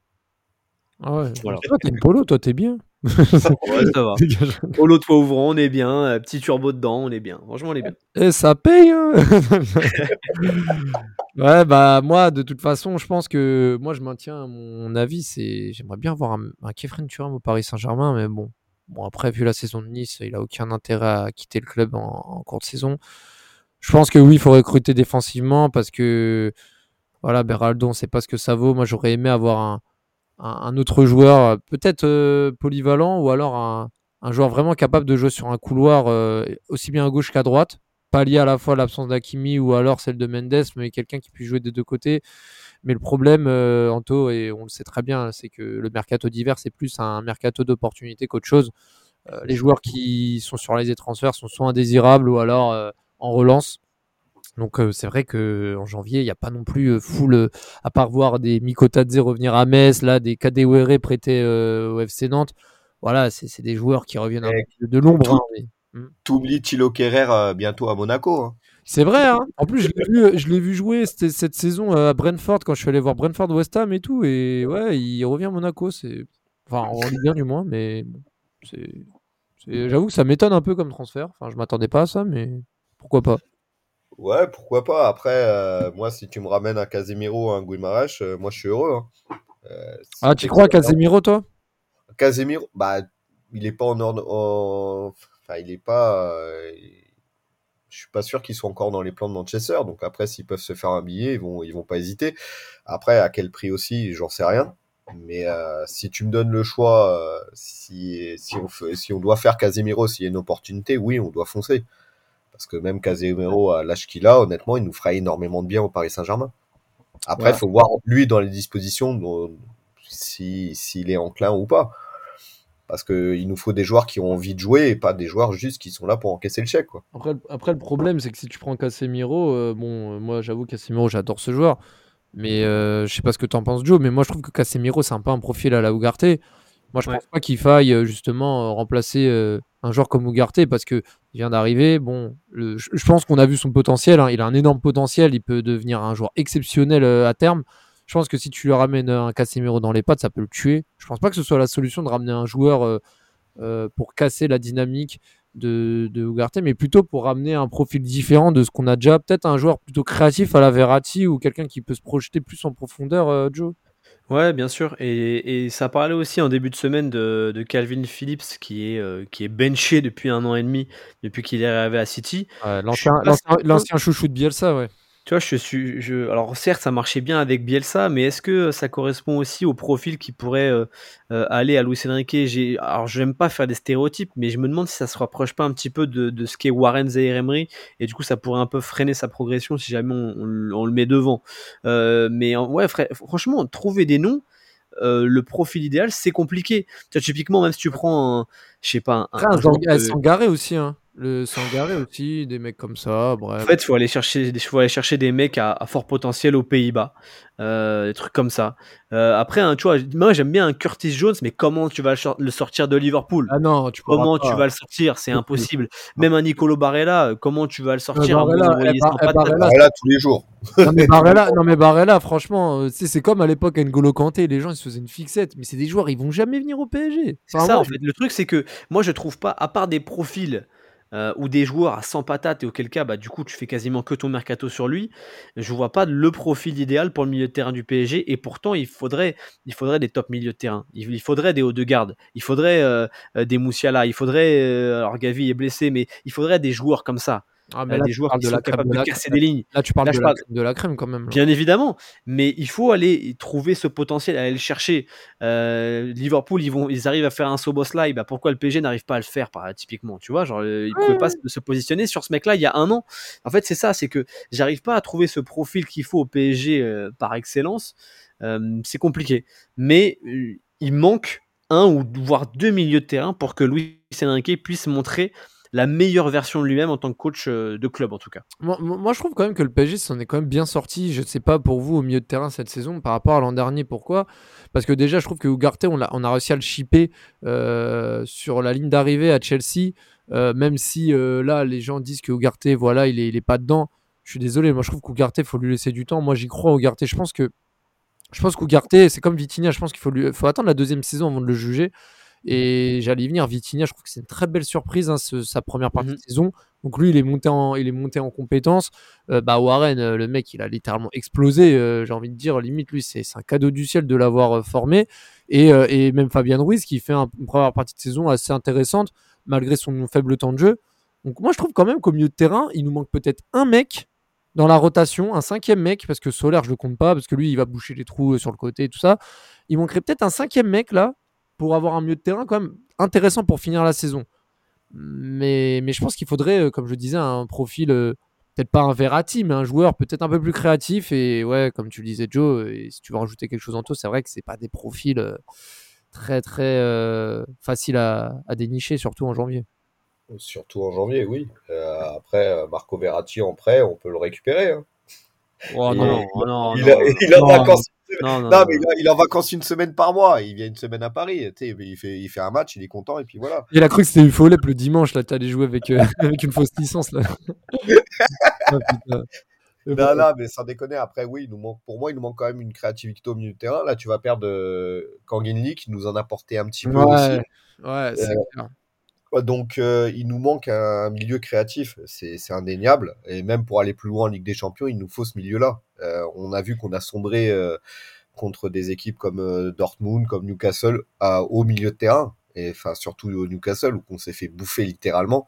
ah ouais. Voilà. Toi, t'es une polo, toi, t'es bien. Ouais, ça va. Polo toit ouvrant, on est bien. Petit turbo dedans, on est bien. Franchement, on est bien. Et ça paye. hein ouais, bah moi, de toute façon, je pense que moi, je maintiens mon avis. C'est, j'aimerais bien voir un, un Kefren Turam au Paris Saint-Germain, mais bon, bon après, vu la saison de Nice, il a aucun intérêt à quitter le club en, en cours de saison. Je pense que oui, il faut recruter défensivement parce que voilà, Beraldo, on sait pas ce que ça vaut. Moi, j'aurais aimé avoir un, autre joueur, peut-être euh, polyvalent ou alors un, joueur vraiment capable de jouer sur un couloir euh, aussi bien à gauche qu'à droite pallier à la fois l'absence d'Akimi ou alors celle de Mendes, mais quelqu'un qui puisse jouer des deux côtés. Mais le problème, euh, Anto, et on le sait très bien, c'est que le mercato d'hiver, c'est plus un mercato d'opportunité qu'autre chose. Les joueurs qui sont sur les transferts sont soit indésirables ou alors en relance. Donc euh, c'est vrai que en janvier, il n'y a pas non plus euh, full, euh, à part voir des Mikotadze revenir à Metz, là, des Kadewere prêtés euh, au FC Nantes. Voilà, c'est des joueurs qui reviennent un Et peu de l'ombre. hein, mais- T'oublies Thilo Kerrer bientôt à Monaco. hein. C'est vrai, hein. En plus, je l'ai vu, jouer cette, cette saison à Brentford quand je suis allé voir Brentford West Ham et tout. Et ouais, il revient à Monaco. C'est... Enfin, en Ligue 1 du moins, mais j'avoue que ça m'étonne un peu comme transfert. Enfin, je m'attendais pas à ça, mais pourquoi pas? Ouais, pourquoi pas. Après, euh, moi, si tu me ramènes un Casemiro, un Guimaraes, euh, moi, je suis heureux. hein. Euh, Ah, tu crois à Casemiro, toi? Casemiro, bah, il est pas en ordre. en- Enfin, il est pas. euh, Je suis pas sûr qu'il soit encore dans les plans de Manchester. Donc après, s'ils peuvent se faire un billet, ils vont, ils vont pas hésiter. Après, à quel prix aussi, j'en sais rien. Mais si tu me donnes le choix, si, si, on si on doit faire Casemiro, s'il y a une opportunité, oui, on doit foncer. Parce que même Casemiro, à l'âge qu'il a, honnêtement, il nous fera énormément de bien au Paris Saint-Germain. Après, il Ouais. faut voir lui dans les dispositions, dont- si- s'il est enclin ou pas. parce qu'il nous faut des joueurs qui ont envie de jouer et pas des joueurs juste qui sont là pour encaisser le chèque. Quoi. Après, après, le problème, c'est que si tu prends Casemiro, euh, bon, euh, moi j'avoue, Casemiro, j'adore ce joueur. Mais euh, je sais pas ce que tu en penses, Joe, mais moi je trouve que Casemiro, c'est un peu un profil à la Ugarte. Moi, je pense pas qu'il faille justement remplacer un joueur comme Ugarte parce qu'il vient d'arriver. Bon, je, pense qu'on a vu son potentiel. Hein. il a un énorme potentiel. Il peut devenir un joueur exceptionnel à terme. Je pense que si tu lui ramènes un Casemiro dans les pattes, ça peut le tuer. Je pense pas que ce soit la solution de ramener un joueur euh, euh, pour casser la dynamique de, de mais plutôt pour ramener un profil différent de ce qu'on a déjà. Peut-être un joueur plutôt créatif à la Verratti ou quelqu'un qui peut se projeter plus en profondeur, euh, Joe. Ouais, bien sûr. Et, ça parlait aussi en début de semaine de, Calvin Phillips, qui est, qui est benché depuis un an et demi, depuis qu'il est arrivé à City. L'ancien chouchou de Bielsa, ouais. Tu vois, je suis, je, alors certes, ça marchait bien avec Bielsa, mais est-ce que ça correspond aussi au profil qui pourrait euh, euh, aller à Luis Enrique? J'ai, alors, je n'aime pas faire des stéréotypes, mais je me demande si ça se rapproche pas un petit peu de, de ce qu'est Warren Zaire Emery, et du coup, ça pourrait un peu freiner sa progression si jamais on, le met devant. Euh, mais ouais, franchement, trouver des noms. le profil idéal, c'est compliqué. Tu vois, typiquement, même si tu prends un, je sais pas, un, un, aussi, hein le Sangaré aussi, des mecs comme ça. Bref. En fait, il faut aller chercher, faut aller chercher des mecs à, fort potentiel aux Pays-Bas, euh, des trucs comme ça. Euh, après, tu vois, moi j'aime bien un Curtis Jones, mais comment tu vas le sortir de Liverpool? Ah non, tu Comment tu vas le sortir? C'est impossible. Même un Nicolo Barella, comment tu vas le sortir? Barella, Barella, tous les jours. Non mais Barella, non mais Barella franchement, euh, c'est comme à l'époque N'Golo Kanté, les gens ils se faisaient une fixette, mais c'est des joueurs, ils vont jamais venir au PSG. c'est ça, en fait. Le truc, c'est que moi je trouve pas, à part des profils euh, ou des joueurs à 100 patates et auquel cas bah, du coup tu fais quasiment que ton mercato sur lui, je vois pas le profil idéal pour le milieu de terrain du PSG et pourtant il faudrait, il faudrait des top milieux de terrain, il, faudrait des hauts de garde, il faudrait euh, euh, des Moussiala, il faudrait, alors Gavi est blessé mais il faudrait des joueurs comme ça. Ah, mais des joueurs qui sont capables de, casser des lignes. Là, tu parles de, la, crème quand même. Bien évidemment, mais il faut aller trouver ce potentiel, aller le chercher. Euh, Liverpool, ils, vont, ils arrivent à faire un Soboslai, bah pourquoi le PSG n'arrive pas à le faire, par, typiquement Tu vois, genre, euh, ils ne pouvaient pas se, positionner sur ce mec-là il y a un an. En fait, c'est ça, c'est que j'arrive pas à trouver ce profil qu'il faut au PSG euh, par excellence. c'est compliqué. Mais il manque un ou voire deux milieux de terrain pour que Louis Enrique puisse montrer la meilleure version de lui-même en tant que coach euh, de club en tout cas. Moi, je trouve quand même que le PSG s'en est quand même bien sorti. Je ne sais pas pour vous au milieu de terrain cette saison par rapport à l'an dernier. Pourquoi? Parce que déjà, je trouve que Ugarte, on a, réussi à le chipper euh, sur la ligne d'arrivée à Chelsea. Euh, même si là, les gens disent que Ugarte, voilà, il est, il est pas dedans. Je suis désolé, moi je trouve qu'Ugarte, il faut lui laisser du temps. Moi j'y crois, Ugarte. Je pense que je pense qu'Ugarte, c'est comme Vitinha, je pense qu'il faut, faut attendre la deuxième saison avant de le juger. Et j'allais y venir, Vitinha, je crois que c'est une très belle surprise, hein, sa première partie de mmh saison. Donc lui, il est monté en, il est monté en compétence. Euh, bah Warren, euh, le mec, il a littéralement explosé. Euh, j'ai envie de dire, limite, lui, c'est un cadeau du ciel de l'avoir formé. Et, et, même Fabien Ruiz, qui fait une première partie de saison assez intéressante, malgré son faible temps de jeu. Donc moi, je trouve quand même qu'au milieu de terrain, il nous manque peut-être un mec dans la rotation, un cinquième mec, parce que Solaire, je le compte pas, parce que lui, il va boucher les trous sur le côté et tout ça. Il manquerait peut-être un cinquième mec là, pour avoir un milieu de terrain quand même intéressant pour finir la saison. Mais, mais je pense qu'il faudrait, euh, comme je disais, un profil, euh, peut-être pas un Verratti, mais un joueur peut-être un peu plus créatif. Et ouais, comme tu le disais, Joe, euh, et si tu veux rajouter quelque chose en tout, c'est vrai que c'est pas des profils très très faciles à, dénicher, surtout en janvier. Surtout en janvier, oui. après, Marco Verratti en prêt, on peut le récupérer. Hein. Oh, non, non, il, a, non, non, mais il, est en vacances une semaine par mois. Il vient une semaine à Paris. Il fait, il fait un match, il est content et puis voilà. Il a cru que c'était une folie le dimanche. Là, allais jouer avec, euh, avec une fausse licence. Là. Oh, non, non, mais sans déconner. Après, oui, il nous manque, pour moi, il nous manque quand même une créativité au milieu de terrain. Là, tu vas perdre euh, Kangin Lee qui nous en a porté un petit peu aussi. Ouais, c'est euh, clair. Donc, euh, il nous manque un milieu créatif, c'est indéniable. Et même pour aller plus loin en Ligue des Champions, il nous faut ce milieu-là. Euh, on a vu qu'on a sombré euh, contre des équipes comme Dortmund, comme Newcastle, à, au milieu de terrain. Et enfin, surtout au Newcastle, où on s'est fait bouffer littéralement.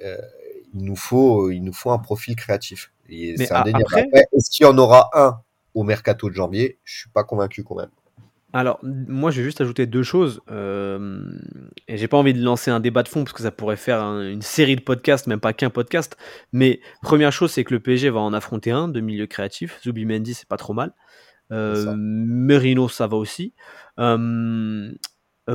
il, nous faut, il nous faut un profil créatif. C'est indéniable. Est-ce qu'il y en aura un au mercato de janvier? Je suis pas convaincu quand même. Alors, moi, je vais juste ajouter deux choses. Euh, et j'ai pas envie de lancer un débat de fond parce que ça pourrait faire une série de podcasts, même pas qu'un podcast. Mais première chose, c'est que le PSG va en affronter un de milieu créatif. Mendy, c'est pas trop mal. Euh, Merino, ça va aussi. Euh,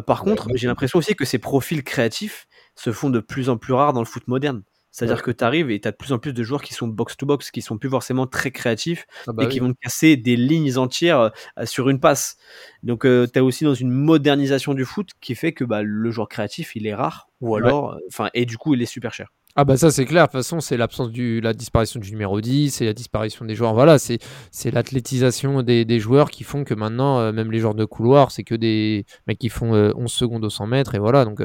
par contre, j'ai l'impression aussi que ces profils créatifs se font de plus en plus rares dans le foot moderne. C'est-à-dire que tu arrives et tu as de plus en plus de joueurs qui sont box-to-box, qui sont plus forcément très créatifs ah bah et qui vont casser des lignes entières sur une passe. Donc tu as aussi dans une modernisation du foot qui fait que bah, le joueur créatif, il est rare, ou alors, enfin, et du coup, il est super cher. Ah bah ça c'est clair, de toute façon c'est l'absence du la disparition du numéro 10, c'est la disparition des joueurs, voilà, c'est l'athlétisation des, joueurs qui font que maintenant même les joueurs de couloir, c'est que des mecs qui font 11 secondes au 100 mètres et voilà, donc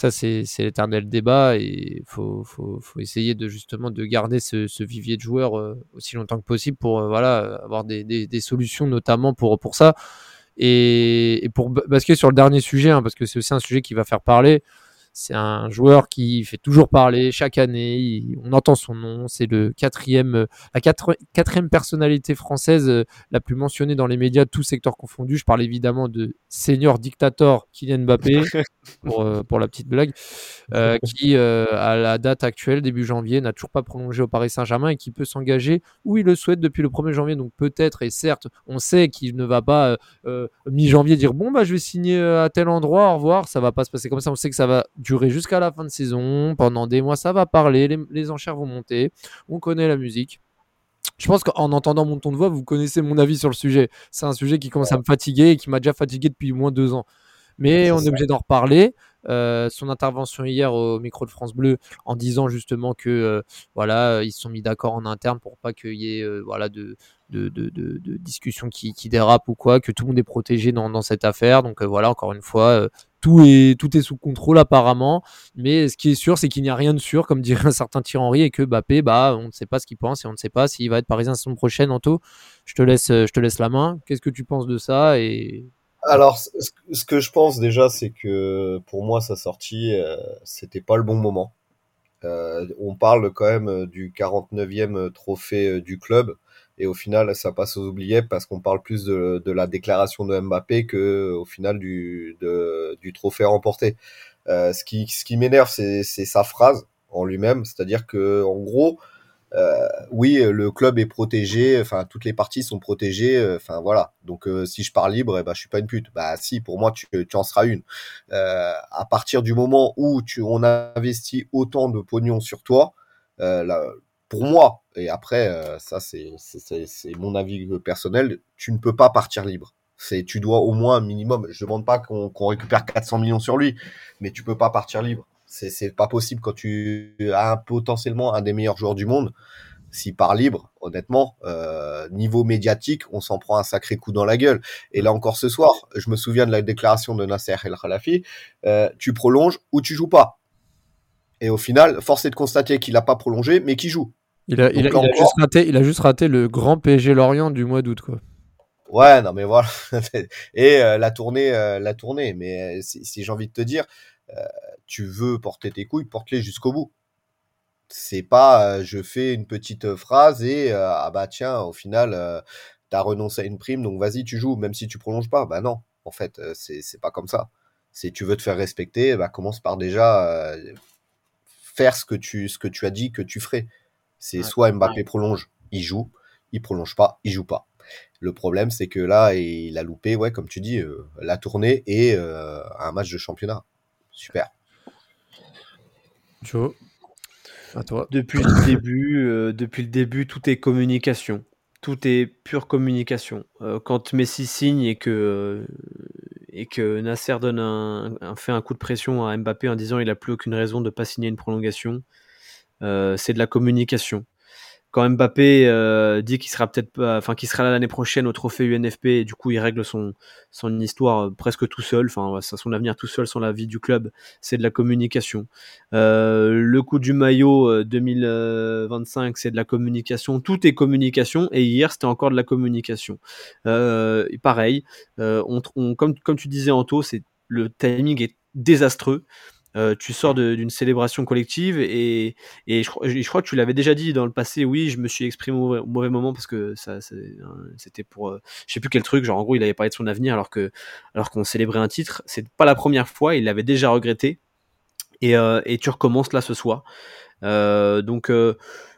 ça c'est l'éternel débat et faut, faut, essayer de justement de garder ce, vivier de joueurs euh, aussi longtemps que possible pour euh, voilà avoir des, des, solutions notamment pour pour ça. Et, et pour basculer sur le dernier sujet hein, parce que c'est aussi un sujet qui va faire parler c'est un joueur qui fait toujours parler chaque année. on entend son nom. C'est le quatrième, euh, la quatrième personnalité française euh, la plus mentionnée dans les médias, tous secteurs confondus. Je parle évidemment de senior dictator Kylian Mbappé, pour, euh, pour la petite blague, qui à la date actuelle, début janvier, n'a toujours pas prolongé au Paris Saint-Germain et qui peut s'engager où il le souhaite depuis le 1er janvier. Donc peut-être, et certes, on sait qu'il ne va pas mi-janvier dire bon bah je vais signer à tel endroit, au revoir. Ça va pas se passer comme ça. On sait que ça va durer jusqu'à la fin de saison. Pendant des mois, ça va parler, les, enchères vont monter. On connaît la musique. Je pense qu'en entendant mon ton de voix, vous connaissez mon avis sur le sujet. C'est un sujet qui commence à me fatiguer et qui m'a déjà fatigué depuis au moins deux ans. Mais on est obligé d'en reparler. Euh, son intervention hier au micro de France Bleu en disant justement que euh, voilà ils se sont mis d'accord en interne pour pas qu'il y ait euh, voilà de de, de, de, discussions qui, qui, dérapent ou quoi que tout le monde est protégé dans, dans cette affaire donc voilà encore une fois tout est, sous contrôle apparemment. Mais ce qui est sûr, c'est qu'il n'y a rien de sûr, comme dirait un certain Thierry et que Bappé, bah, on ne sait pas ce qu'il pense et on ne sait pas s'il va être parisien la saison prochaine. Anto, je te laisse, je te laisse la main. Qu'est-ce que tu penses de ça et... Alors, ce que je pense déjà, c'est que pour moi, sa sortie, euh, c'était pas le bon moment. Euh, on parle quand même du 49e trophée du club et au final ça passe aux oubliettes parce qu'on parle plus de, la déclaration de Mbappé que au final du, du trophée remporté. Euh, ce qui, ce qui m'énerve, c'est sa phrase en lui-même, c'est-à-dire que en gros, euh, oui, le club est protégé, enfin toutes les parties sont protégées, euh, voilà. Donc euh, si je pars libre, eh ben je suis pas une pute. Bah si, pour moi tu, tu en seras une. À partir du moment où tu on investit autant de pognon sur toi, là, pour moi, et après, euh, ça c'est mon avis personnel, tu ne peux pas partir libre. C'est tu dois au moins un minimum. Je demande pas qu'on récupère 400 millions sur lui, mais tu peux pas partir libre. C'est pas possible quand tu as potentiellement un des meilleurs joueurs du monde. S'il part libre, honnêtement, euh, niveau médiatique, on s'en prend un sacré coup dans la gueule. Et là encore ce soir, je me souviens de la déclaration de Nasser El Khalafi, euh, tu prolonges ou tu joues pas. Et au final, force est de constater qu'il n'a pas prolongé, mais qu'il joue. Il a, il, a, juste raté, il a juste raté le grand PSG Lorient du mois d'août, quoi. Ouais, non, mais voilà. Et euh, la tournée, euh, la tournée. Mais euh, si, j'ai envie de te dire, tu veux porter tes couilles, porte-les jusqu'au bout. C'est pas, je fais une petite phrase et ah bah tiens, au final, t'as renoncé à une prime, donc vas-y, tu joues, même si tu prolonges pas. Bah non, en fait, c'est pas comme ça. Si tu veux te faire respecter, bah commence par déjà faire ce que tu, ce que tu as dit que tu ferais. C'est soit Mbappé prolonge, il joue, il prolonge pas, il joue pas. Le problème, c'est que là, il a loupé, ouais, comme tu dis, euh, la tournée et euh, un match de championnat. Super. Joe, à toi. Depuis le début, euh, depuis le début, tout est communication. Tout est pure communication. quand Messi signe et que et que Nasser donne un, fait un coup de pression à Mbappé en disant il a plus aucune raison de ne pas signer une prolongation, euh, c'est de la communication. Quand Mbappé euh, dit qu'il sera peut-être enfin qu'il sera là l'année prochaine au trophée UNFP, et du coup il règle son son histoire euh, presque tout seul, enfin son avenir tout seul sans la vie du club, c'est de la communication. le coup du maillot 2025, c'est de la communication. Tout est communication, et hier c'était encore de la communication. pareil, comme comme tu disais Anto, c'est le timing est désastreux. Euh, tu sors d'une célébration collective et, et je, crois que tu l'avais déjà dit dans le passé. Oui, je me suis exprimé au mauvais, moment parce que c'était pour, euh, je sais plus quel truc. Genre en gros, il avait parlé de son avenir alors que, alors qu'on célébrait un titre. C'est pas la première fois. Il l'avait déjà regretté et, euh, et tu recommences là ce soir. Donc,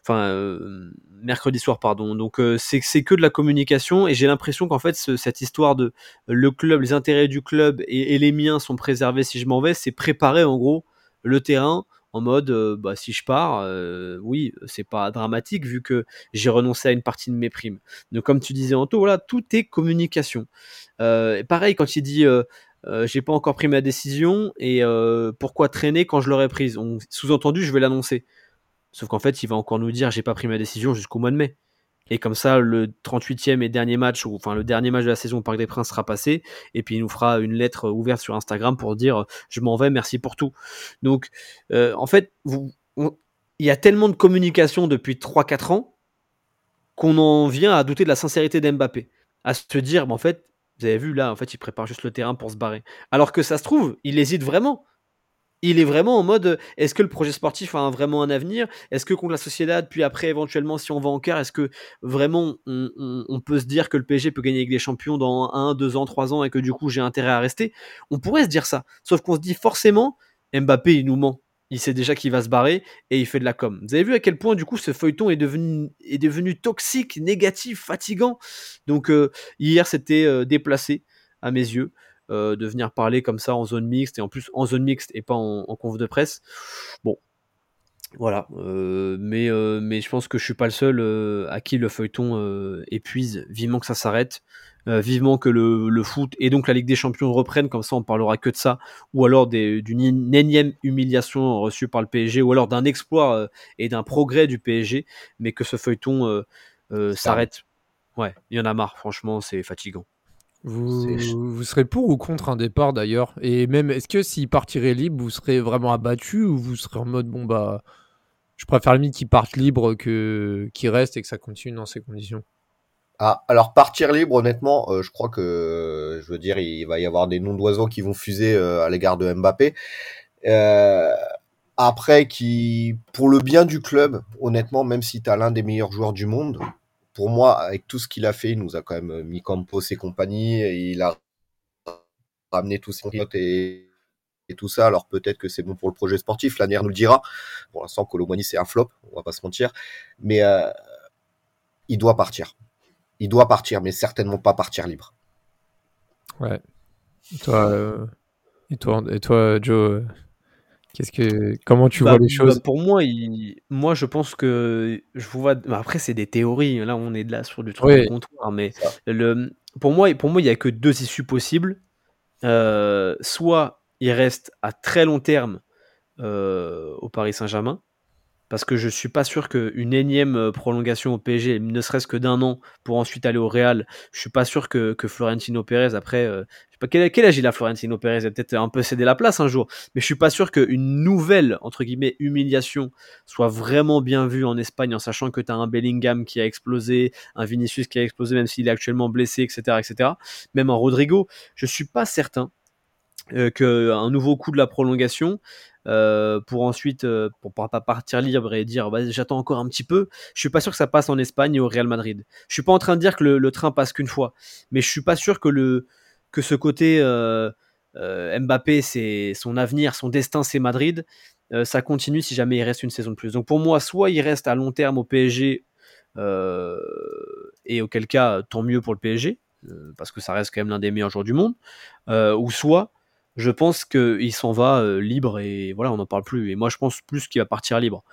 enfin, mercredi soir, pardon. Donc, c'est que de la communication et j'ai l'impression qu'en fait, cette histoire de le club, les intérêts du club et, les miens sont préservés si je m'en vais, c'est préparer en gros le terrain en mode euh, bah, si je pars, euh, oui, c'est pas dramatique vu que j'ai renoncé à une partie de mes primes. Donc comme tu disais Anto, voilà, tout est communication. Euh, pareil quand il dit j'ai pas encore pris ma décision et pourquoi traîner quand je l'aurais prise? Sous-entendu, je vais l'annoncer. Sauf qu'en fait, il va encore nous dire j'ai pas pris ma décision jusqu'au mois de mai. Et comme ça, le 38e et dernier match, ou enfin le dernier match de la saison au Parc des Princes sera passé. Et puis il nous fera une lettre ouverte sur Instagram pour dire je m'en vais, merci pour tout. Donc euh, en fait, il y a tellement de communication depuis 3-4 ans qu'on en vient à douter de la sincérité d'Mbappé. À se dire, en fait, vous avez vu là, en fait, il prépare juste le terrain pour se barrer. Alors que ça se trouve, il hésite vraiment il est vraiment en mode est-ce que le projet sportif a vraiment un avenir? Est-ce que contre la Sociedad, puis après éventuellement si on va en quart, est-ce que vraiment on, peut se dire que le PSG peut gagner avec des champions dans 1, 2 ans, 3 ans et que du coup j'ai intérêt à rester? On pourrait se dire ça. Sauf qu'on se dit forcément Mbappé il nous ment. Il sait déjà qu'il va se barrer et il fait de la com. Vous avez vu à quel point du coup ce feuilleton est devenu, est devenu toxique, négatif, fatigant. Donc euh, hier c'était euh, déplacé à mes yeux. Euh, de venir parler comme ça en zone mixte et en plus en zone mixte et pas en, conf de presse. Bon, voilà, mais, mais je pense que je suis pas le seul à qui le feuilleton épuise. Vivement que ça s'arrête, vivement que le, foot et donc la Ligue des Champions reprennent, comme ça on parlera que de ça, ou alors d'une énième humiliation reçue par le PSG, ou alors d'un exploit et d'un progrès du PSG, mais que ce feuilleton s'arrête. Ouais, il y en a marre, franchement, c'est fatigant. Vous, serez pour ou contre un départ d'ailleurs? Et même, est-ce que s'il partirait libre, vous serez vraiment abattu ou vous serez en mode bon bah, je préfère limite qu'il parte libre que qu'il reste et que ça continue dans ces conditions? Ah, alors partir libre, honnêtement, euh, je crois que, je veux dire, il va y avoir des noms d'oiseaux qui vont fuser euh, à l'égard de Mbappé. Euh, après, qui, pour le bien du club, honnêtement, même si tu as l'un des meilleurs joueurs du monde, pour moi, avec tout ce qu'il a fait, il nous a quand même mis Campos et compagnie, il a ramené tous ses et, tout ça. Alors peut-être que c'est bon pour le projet sportif, l'année nous le dira. Pour l'instant, Colomani c'est un flop, on va pas se mentir, mais euh, il doit partir. Il doit partir, mais certainement pas partir libre. Ouais. Et toi, euh, et toi, et toi Joe, Qu'est-ce que, comment tu vois bah, les choses? bah, Pour moi, il... moi, je pense que je vois. Bah, après, c'est des théories. Là, on est là sur du truc de comptoir, mais le... pour moi, pour moi, il y a que deux issues possibles. Euh, soit il reste à très long terme euh, au Paris Saint-Germain, parce que je suis pas sûr qu'une énième euh, prolongation au PSG, ne serait-ce que d'un an, pour ensuite aller au Real, je suis pas sûr que, Florentino Pérez, après, euh, je sais pas quel, âge il a Florentino Pérez, il a peut-être un peu cédé la place un jour, mais je suis pas sûr qu'une nouvelle, entre guillemets, humiliation soit vraiment bien vue en Espagne, en sachant que tu as un Bellingham qui a explosé, un Vinicius qui a explosé, même s'il est actuellement blessé, etc., etc. Même un Rodrigo, je suis pas certain qu'un nouveau coup de la prolongation euh, pour ensuite euh, pour pas partir libre et dire bah, j'attends encore un petit peu. Je suis pas sûr que ça passe en Espagne et au Real Madrid. Je suis pas en train de dire que le, train passe qu'une fois, mais je suis pas sûr que le que ce côté euh, Mbappé c'est son avenir, son destin c'est Madrid. ça continue si jamais il reste une saison de plus. Donc pour moi, soit il reste à long terme au PSG et auquel cas tant mieux pour le PSG parce que ça reste quand même l'un des meilleurs joueurs du monde, ou soit je pense qu'il s'en va euh, libre et voilà, on n'en parle plus. Et moi, je pense plus qu'il va partir libre.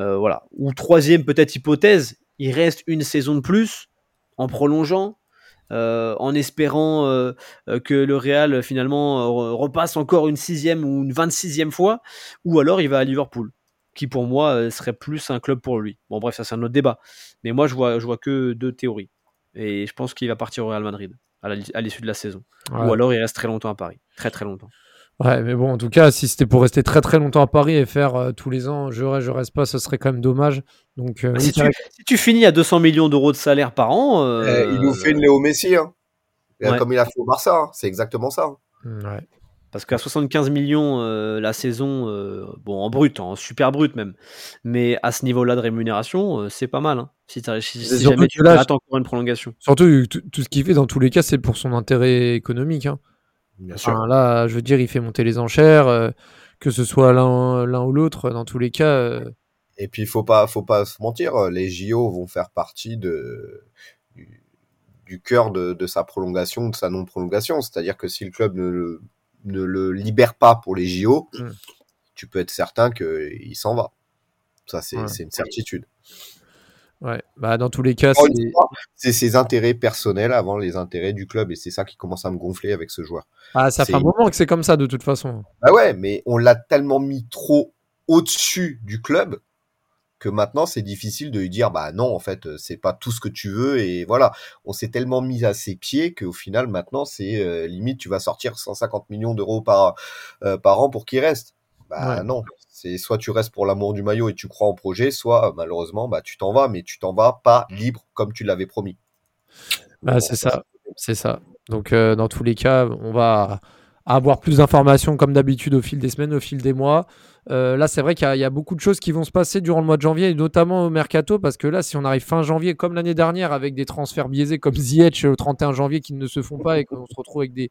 Euh, voilà. Ou troisième, peut-être hypothèse, il reste une saison de plus en prolongeant, euh, en espérant que le Real finalement repasse encore une sixième ou une vingt-sixième fois, ou alors il va à Liverpool, qui pour moi serait plus un club pour lui. Bon bref, ça c'est un autre débat. Mais moi je vois, je vois que deux théories. Et je pense qu'il va partir au Real Madrid à l'issue de la saison. Ou alors il reste très longtemps à Paris. Très très longtemps. Ouais, mais bon, en tout cas, si c'était pour rester très très longtemps à Paris et faire euh, tous les ans, je reste, je reste pas, ce serait quand même dommage. Donc, euh, si, tu, finis à 200 millions d'euros de salaire par an. Euh, eh, il nous fait une Léo Messi, hein. comme il a fait au Barça, hein. c'est exactement ça. Hein. Mm, ouais. Parce qu'à 75 millions la saison, bon, en brut, en super brut même, mais à ce niveau-là de rémunération, c'est pas mal. Hein. Si, si jamais tu attends encore une prolongation. Surtout, tout ce qu'il fait dans tous les cas, c'est pour son intérêt économique. Hein. Bien sûr. là, je veux dire, il fait monter les enchères, que ce soit l'un ou l'autre, dans tous les cas. Et puis, il faut pas, faut pas se mentir, les JO vont faire partie de, du, du cœur de, de, sa prolongation, de sa non-prolongation. C'est-à-dire que si le club ne, ne le libère pas pour les JO, Mm. tu peux être certain qu'il s'en va. Ça, c'est Ouais. une certitude. Ouais. Bah, dans tous les cas, c'est. ses intérêts personnels avant les intérêts du club. Et c'est ça qui commence à me gonfler avec ce joueur. Ah, ça fait un moment que c'est comme ça de toute façon. Bah ouais, mais on l'a tellement mis trop au-dessus du club que maintenant c'est difficile de lui dire bah non en fait euh, c'est pas tout ce que tu veux et voilà on s'est tellement mis à ses pieds qu'au final maintenant c'est euh, limite tu vas sortir 150 millions d'euros par euh, par an pour qu'il reste bah Ouais. non c'est soit tu restes pour l'amour du maillot et tu crois en projet soit malheureusement bah tu t'en vas mais tu t'en vas pas libre comme tu l'avais promis Bah, Bon, c'est ça. C'est ça. Donc, euh, dans tous les cas, on va avoir plus d'informations comme d'habitude au fil des semaines, au fil des mois. Euh, là, c'est vrai qu'il y, a- beaucoup de choses qui vont se passer durant le mois de janvier, et notamment au mercato, parce que là, si on arrive fin janvier, comme l'année dernière, avec des transferts biaisés comme Ziyech au 31 janvier qui ne se font pas et qu'on se retrouve avec des,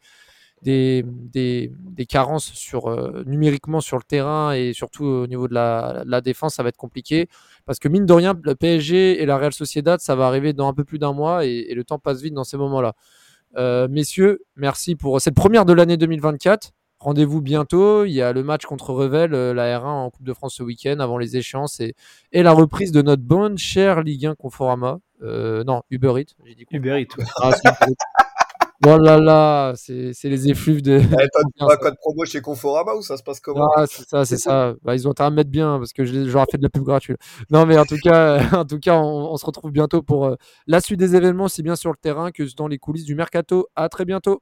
carences euh, numériquement sur le terrain et surtout au niveau de la, défense, ça va être compliqué. Parce que mine de rien, le PSG et la Real Sociedad, ça va arriver dans un peu plus d'un mois et, le temps passe vite dans ces moments-là. Euh, messieurs, merci pour cette première de l'année 2024. Rendez-vous bientôt. Il y a le match contre Revel, euh, la R1 en Coupe de France ce week-end, avant les échéances et, et la reprise de notre bonne chère Ligue 1 Conforama. Euh, non, Uber Eats. J'ai dit Uber Eats, ouais. Ah. Oh là là, c'est les effluves de. Toi, tu Bien, as ça. un code promo chez Conforama ou ça se passe comment Ah, c'est ça, c'est ça. Bah, ils ont intérêt à me mettre bien parce que j'aurais fait de la pub gratuite. Non, mais en tout cas, en tout cas, on, on se retrouve bientôt pour euh, la suite des événements, aussi bien sur le terrain que dans les coulisses du mercato. À très bientôt.